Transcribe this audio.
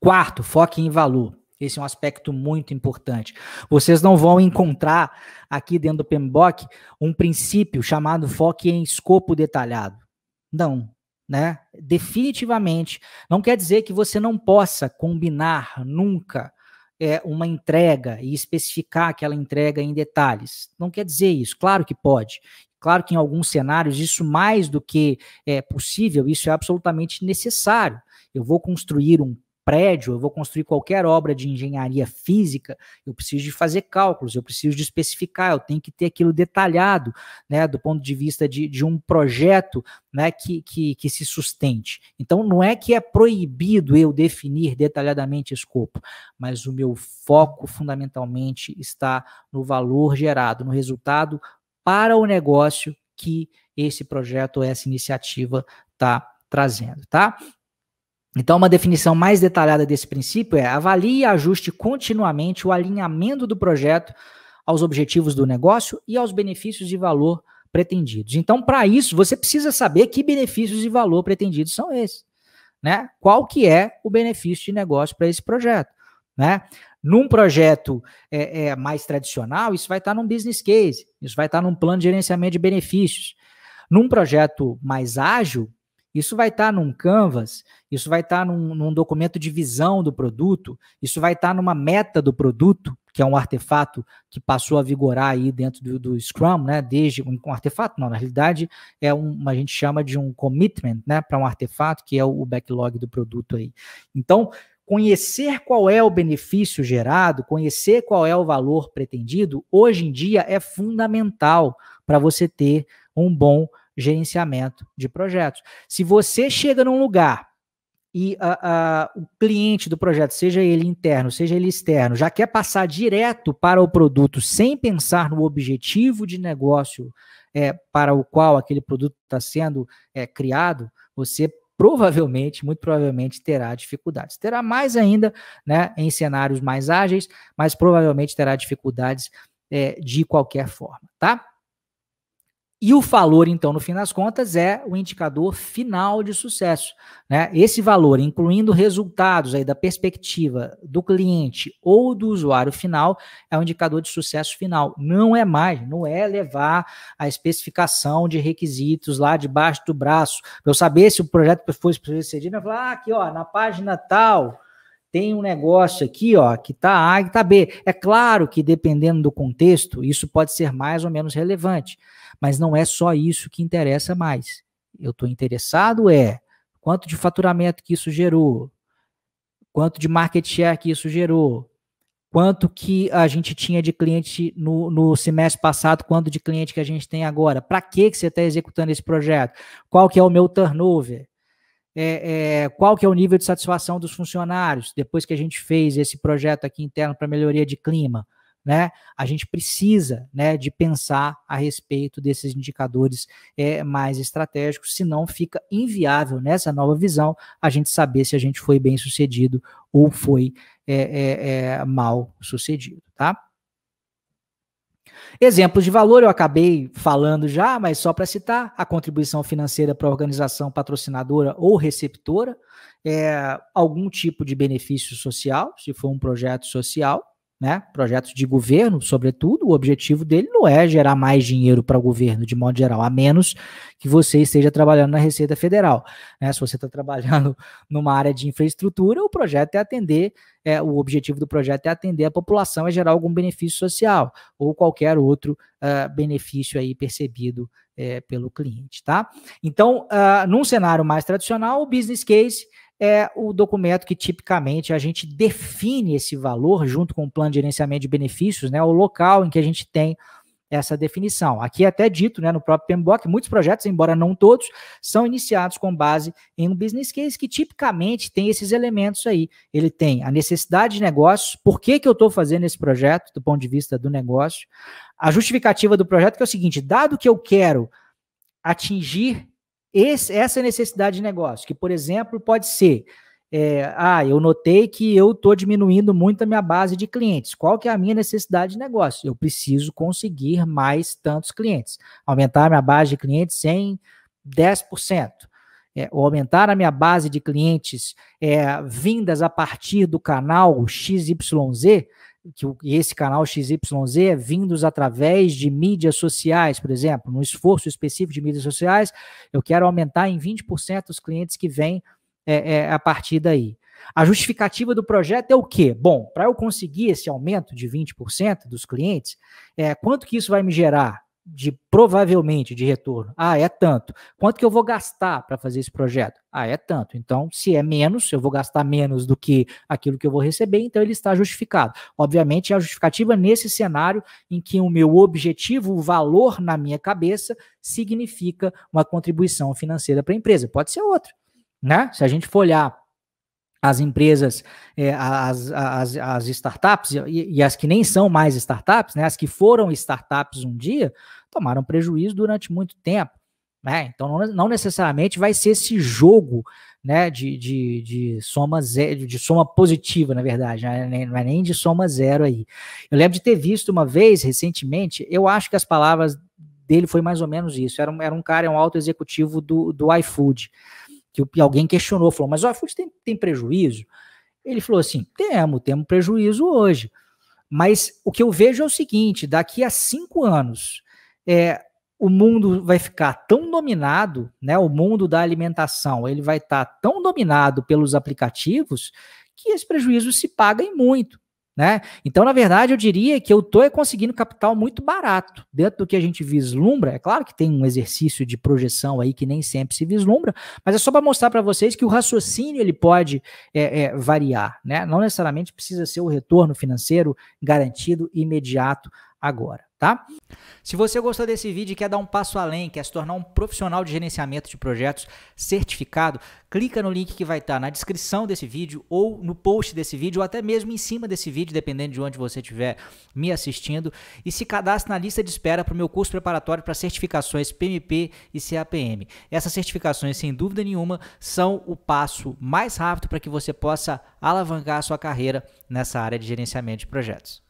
Quarto, foque em valor. Esse é um aspecto muito importante. Vocês não vão encontrar aqui dentro do PMBOK um princípio chamado foque em escopo detalhado. Não, né? Definitivamente. Não quer dizer que você não possa combinar nunca é, uma entrega e especificar aquela entrega em detalhes. Não quer dizer isso. Claro que pode. Claro que em alguns cenários isso mais do que é possível, isso é absolutamente necessário. Eu vou construir um prédio, eu vou construir qualquer obra de engenharia física, eu preciso de fazer cálculos, eu preciso de especificar, eu tenho que ter aquilo detalhado, né, do ponto de vista de, de um projeto, né, que, que, que se sustente. Então, não é que é proibido eu definir detalhadamente escopo, mas o meu foco fundamentalmente está no valor gerado, no resultado para o negócio que esse projeto, essa iniciativa está trazendo, tá? Então, uma definição mais detalhada desse princípio é avalie e ajuste continuamente o alinhamento do projeto aos objetivos do negócio e aos benefícios de valor pretendidos. Então, para isso, você precisa saber que benefícios de valor pretendidos são esses. Né? Qual que é o benefício de negócio para esse projeto? Né? Num projeto é, é, mais tradicional, isso vai estar num business case, isso vai estar num plano de gerenciamento de benefícios. Num projeto mais ágil, isso vai estar tá num Canvas, isso vai estar tá num, num, documento de visão do produto, isso vai estar tá numa meta do produto, que é um artefato que passou a vigorar aí dentro do, do Scrum, né? Desde um, um, artefato, não, na realidade é um, a gente chama de um commitment, né? Para um artefato que é o, o backlog do produto aí. Então, conhecer qual é o benefício gerado, conhecer qual é o valor pretendido, hoje em dia é fundamental para você ter um bom gerenciamento de projetos. Se você chega num lugar e o cliente do projeto, seja ele interno, seja ele externo, já quer passar direto para o produto sem pensar no objetivo de negócio é, para o qual aquele produto está sendo é, criado, você provavelmente, muito provavelmente, terá dificuldades. Terá mais ainda né, em cenários mais ágeis, mas provavelmente terá dificuldades é, de qualquer forma, tá? E o valor, então, no fim das contas, é o indicador final de sucesso. Né? Esse valor, incluindo resultados aí da perspectiva do cliente ou do usuário final, é o indicador de sucesso final. Não é mais, não é levar a especificação de requisitos lá debaixo do braço. Para eu saber se o projeto foi sucedido, eu falar, ah, aqui, ó, na página tal, tem um negócio aqui, ó, que tá A e tá B. É claro que dependendo do contexto, isso pode ser mais ou menos relevante, mas não é só isso que interessa mais. Eu estou interessado é quanto de faturamento que isso gerou, quanto de market share que isso gerou, quanto que a gente tinha de cliente no, no semestre passado, quanto de cliente que a gente tem agora, para que, que você está executando esse projeto, qual que é o meu turnover, é, é, qual que é o nível de satisfação dos funcionários depois que a gente fez esse projeto aqui interno para melhoria de clima, né? A gente precisa, né, de pensar a respeito desses indicadores é, mais estratégicos, senão fica inviável nessa nova visão a gente saber se a gente foi bem sucedido ou foi é, é, é mal sucedido, tá? Exemplos de valor eu acabei falando já, mas só para citar: a contribuição financeira para a organização patrocinadora ou receptora, é, algum tipo de benefício social, se for um projeto social, né, projetos de governo, sobretudo, o objetivo dele não é gerar mais dinheiro para o governo, de modo geral, a menos que você esteja trabalhando na Receita Federal. Né? Se você está trabalhando numa área de infraestrutura, o projeto é atender, é, o objetivo do projeto é atender a população, é gerar algum benefício social ou qualquer outro uh, benefício aí percebido é, pelo cliente, tá? Então, uh, num cenário mais tradicional, o business case é o documento que tipicamente a gente define esse valor junto com o plano de gerenciamento de benefícios, né, o local em que a gente tem essa definição. Aqui é até dito né, no próprio PMBOK, muitos projetos, embora não todos, são iniciados com base em um business case que tipicamente tem esses elementos aí. Ele tem a necessidade de negócios, por que, que eu estou fazendo esse projeto do ponto de vista do negócio, a justificativa do projeto que é o seguinte, dado que eu quero atingir esse, essa necessidade de negócio, que, por exemplo, pode ser, é, ah, eu notei que eu estou diminuindo muito a minha base de clientes. Qual que é a minha necessidade de negócio? Eu preciso conseguir mais tantos clientes. Aumentar a minha base de clientes em 10%. é, ou aumentar a minha base de clientes é, vindas a partir do canal XYZ, que esse canal XYZ é vindos através de mídias sociais, por exemplo, no esforço específico de mídias sociais, eu quero aumentar em 20% os clientes que vêm é, é, a partir daí. A justificativa do projeto é o quê? Bom, para eu conseguir esse aumento de 20% dos clientes, é, quanto que isso vai me gerar? De provavelmente de retorno. Ah, é tanto. Quanto que eu vou gastar para fazer esse projeto? Ah, é tanto. Então, se é menos, eu vou gastar menos do que aquilo que eu vou receber, então ele está justificado. Obviamente, é a justificativa nesse cenário em que o meu objetivo, o valor na minha cabeça, significa uma contribuição financeira para a empresa. Pode ser outra, né? Se a gente for olhar as empresas, é, as, as, as, startups e, e, as que nem são mais startups, né, as que foram startups um dia, tomaram prejuízo durante muito tempo. Né? Então, não, não necessariamente vai ser esse jogo né, de, de, de, soma zero, de soma positiva, na verdade, né? não é nem de soma zero aí. Eu lembro de ter visto uma vez, recentemente, eu acho que as palavras dele foi mais ou menos isso. Era um, era um cara, um alto executivo do, do iFood que alguém questionou, falou, mas o iFood tem, tem prejuízo? Ele falou assim, temos, temos prejuízo hoje. Mas o que eu vejo é o seguinte, daqui a cinco anos, é, o mundo vai ficar tão dominado, né, o mundo da alimentação, ele vai estar tá tão dominado pelos aplicativos que esse prejuízo se paga em muito. Né? Então, na verdade, eu diria que eu estou conseguindo capital muito barato dentro do que a gente vislumbra. É claro que tem um exercício de projeção aí que nem sempre se vislumbra, mas é só para mostrar para vocês que o raciocínio ele pode é, é, variar, né? Não necessariamente precisa ser o retorno financeiro garantido imediato agora tá? Se você gostou desse vídeo e quer dar um passo além, quer se tornar um profissional de gerenciamento de projetos certificado, clica no link que vai estar na descrição desse vídeo ou no post desse vídeo ou até mesmo em cima desse vídeo, dependendo de onde você estiver me assistindo, e se cadastre na lista de espera para o meu curso preparatório para certificações PMP e CAPM. Essas certificações, sem dúvida nenhuma, são o passo mais rápido para que você possa alavancar a sua carreira nessa área de gerenciamento de projetos.